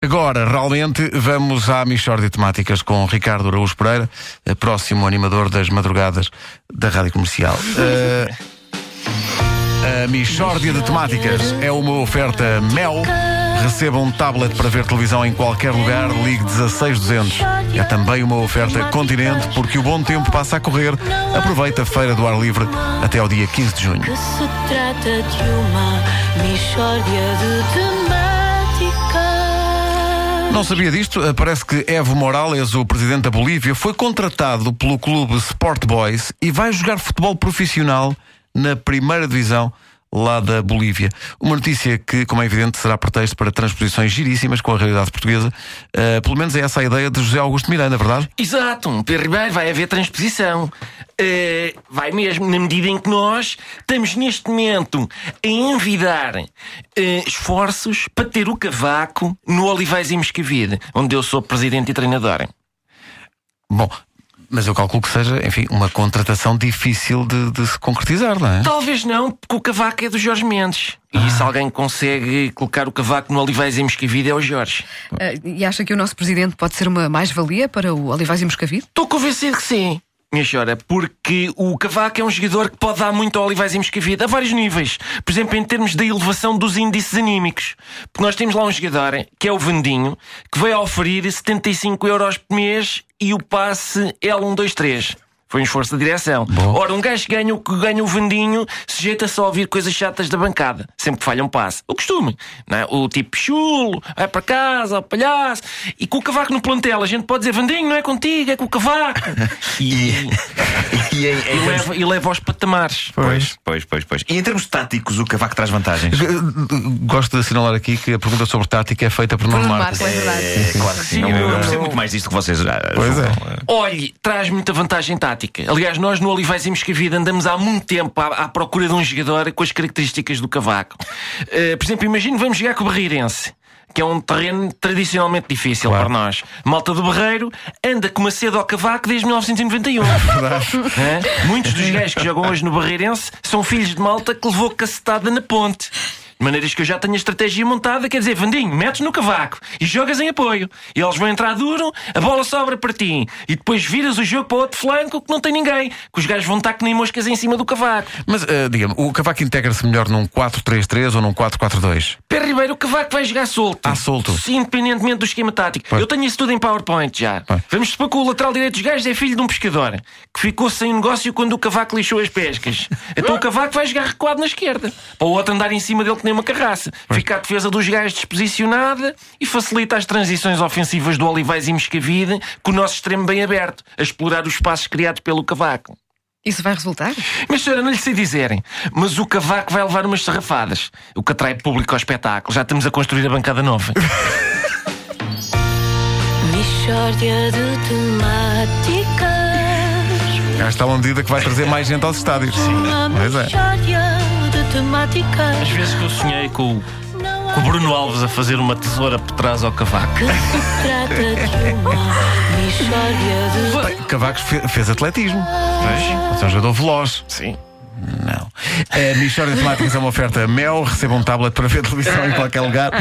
Agora, realmente, vamos à Michórdia de Temáticas com Ricardo Araújo Pereira, eh, próximo animador das madrugadas da Rádio Comercial. Uh, a Michórdia de Temáticas é uma oferta Mel. Receba um tablet para ver televisão em qualquer lugar, ligue 16200. É também uma oferta Continente, porque o bom tempo passa a correr. Aproveita a Feira do Ar Livre até ao dia 15 de junho. Que se trata de uma mistória de temáticas. Não sabia disto? Eh, Parece que Evo Morales, o presidente da Bolívia, foi contratado pelo clube Sport Boys e vai jogar futebol profissional na primeira divisão lá da Bolívia. Uma notícia que, como é evidente, será pretexto para transposições giríssimas com a realidade portuguesa. Eh, pelo menos é essa a ideia de José Augusto Miranda, é verdade? Exato, um Pedro Ribeiro, vai haver transposição. Eh, vai mesmo, na medida em que nós estamos neste momento a envidar eh, esforços para ter o cavaco no Olivais e Moscavide, onde eu sou presidente e treinador. Bom, mas eu calculo que seja, enfim, uma contratação difícil de, de se concretizar, não é? Talvez não, porque o cavaco é do Jorge Mendes. E se alguém consegue colocar o cavaco no Olivais e Moscavide é o Jorge. Ah, e acha que o nosso presidente pode ser uma mais-valia para o Olivais e Moscavide? Estou convencido que sim. Minha senhora, porque o Cavaco é um jogador que pode dar muito ao Olivais e Moscavide a vários níveis. Por exemplo, em termos da elevação dos índices anímicos. Porque nós temos lá um jogador, que é o Vandinho, que a oferir 75 euros por mês e o passe L123. Foi um esforço da direção. Ora, um gajo que ganha o que ganha o Vandinho sujeita-se a ouvir coisas chatas da bancada. Sempre que falha um passe. O costume. Não é? O tipo chulo, vai para casa, o palhaço. E com o cavaco no plantel, a gente pode dizer Vandinho, não é contigo, é com o cavaco. e, E, em, em e leva, e leva aos patamares. Pois, pois, pois, pois. E em termos táticos, o cavaco traz vantagens. Gosto de assinalar aqui que a pergunta sobre tática é feita por Nuno Marcos. É verdade. É, claro que sim. Eu, eu percebo muito mais disto que vocês. ah, Pois julgam. Olhe, traz muita vantagem tática. Aliás, nós no Olivais e Moscavide andamos há muito tempo à, à procura de um jogador com as características do cavaco. Eh, por exemplo, imagino vamos jogar com o Barreirense. Que é um terreno tradicionalmente difícil Claro. para nós. Malta do Barreiro anda com uma sede ao cavaco desde 1991. Hã? Muitos dos gajos que jogam hoje no Barreirense são filhos de malta que levou cacetada na ponte. De maneiras que eu já tenho a estratégia montada, quer dizer, Vandinho, metes no cavaco e jogas em apoio. E eles vão entrar duro, a bola sobra para ti. E depois viras o jogo para o outro flanco que não tem ninguém. Que os gajos vão estar que nem moscas em cima do cavaco. Mas, eh, diga-me, o Cavaco integra-se melhor num 4-3-3 ou num 4-4-2? Pedro Ribeiro, o cavaco vai jogar solto. Ah, solto. Sim, independentemente do esquema tático. Eu tenho isso tudo em PowerPoint já. Pois. Vamos supor que o lateral direito dos gajos é filho de um pescador que ficou sem negócio quando o cavaco lixou as pescas. Então o cavaco vai jogar recuado na esquerda. Para o outro andar em cima dele que nem uma carraça. Fica a defesa dos gajos desposicionada e facilita as transições ofensivas do Olivais e Moscavide com o nosso extremo bem aberto, a explorar os espaços criados pelo cavaco. Isso vai resultar? Mas senhora, não lhe sei dizerem, mas o cavaco vai levar umas sarrafadas, o que atrai público ao espetáculo. Já estamos a construir a bancada nova. Mistória de temáticas. Já está uma medida que vai trazer mais gente aos estádios. Uma Pois é. Às vezes que eu sonhei com, com o Bruno Alves a fazer uma tesoura por trás ao cavaco. que se trata de uma mistória de Cavacos fe- fez atletismo. Pois. É um jogador veloz. Sim. Não. A Michórdia de Temáticas é uma oferta Mel. Receba um tablet para ver televisão em qualquer lugar.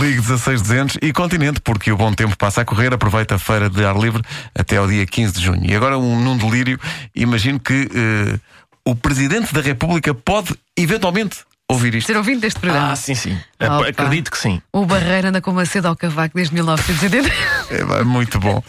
Ligue 16200 e Continente, porque o bom tempo passa a correr. Aproveita a feira de ar livre até ao dia 15 de junho. E agora, um, num delírio, imagino que eh, o Presidente da República pode, eventualmente, ouvir isto. Ser ouvinte deste programa. Ah, sim, sim. Opa. Acredito que sim. O Barreira anda com uma sede ao cavaco desde 1980. É, muito bom.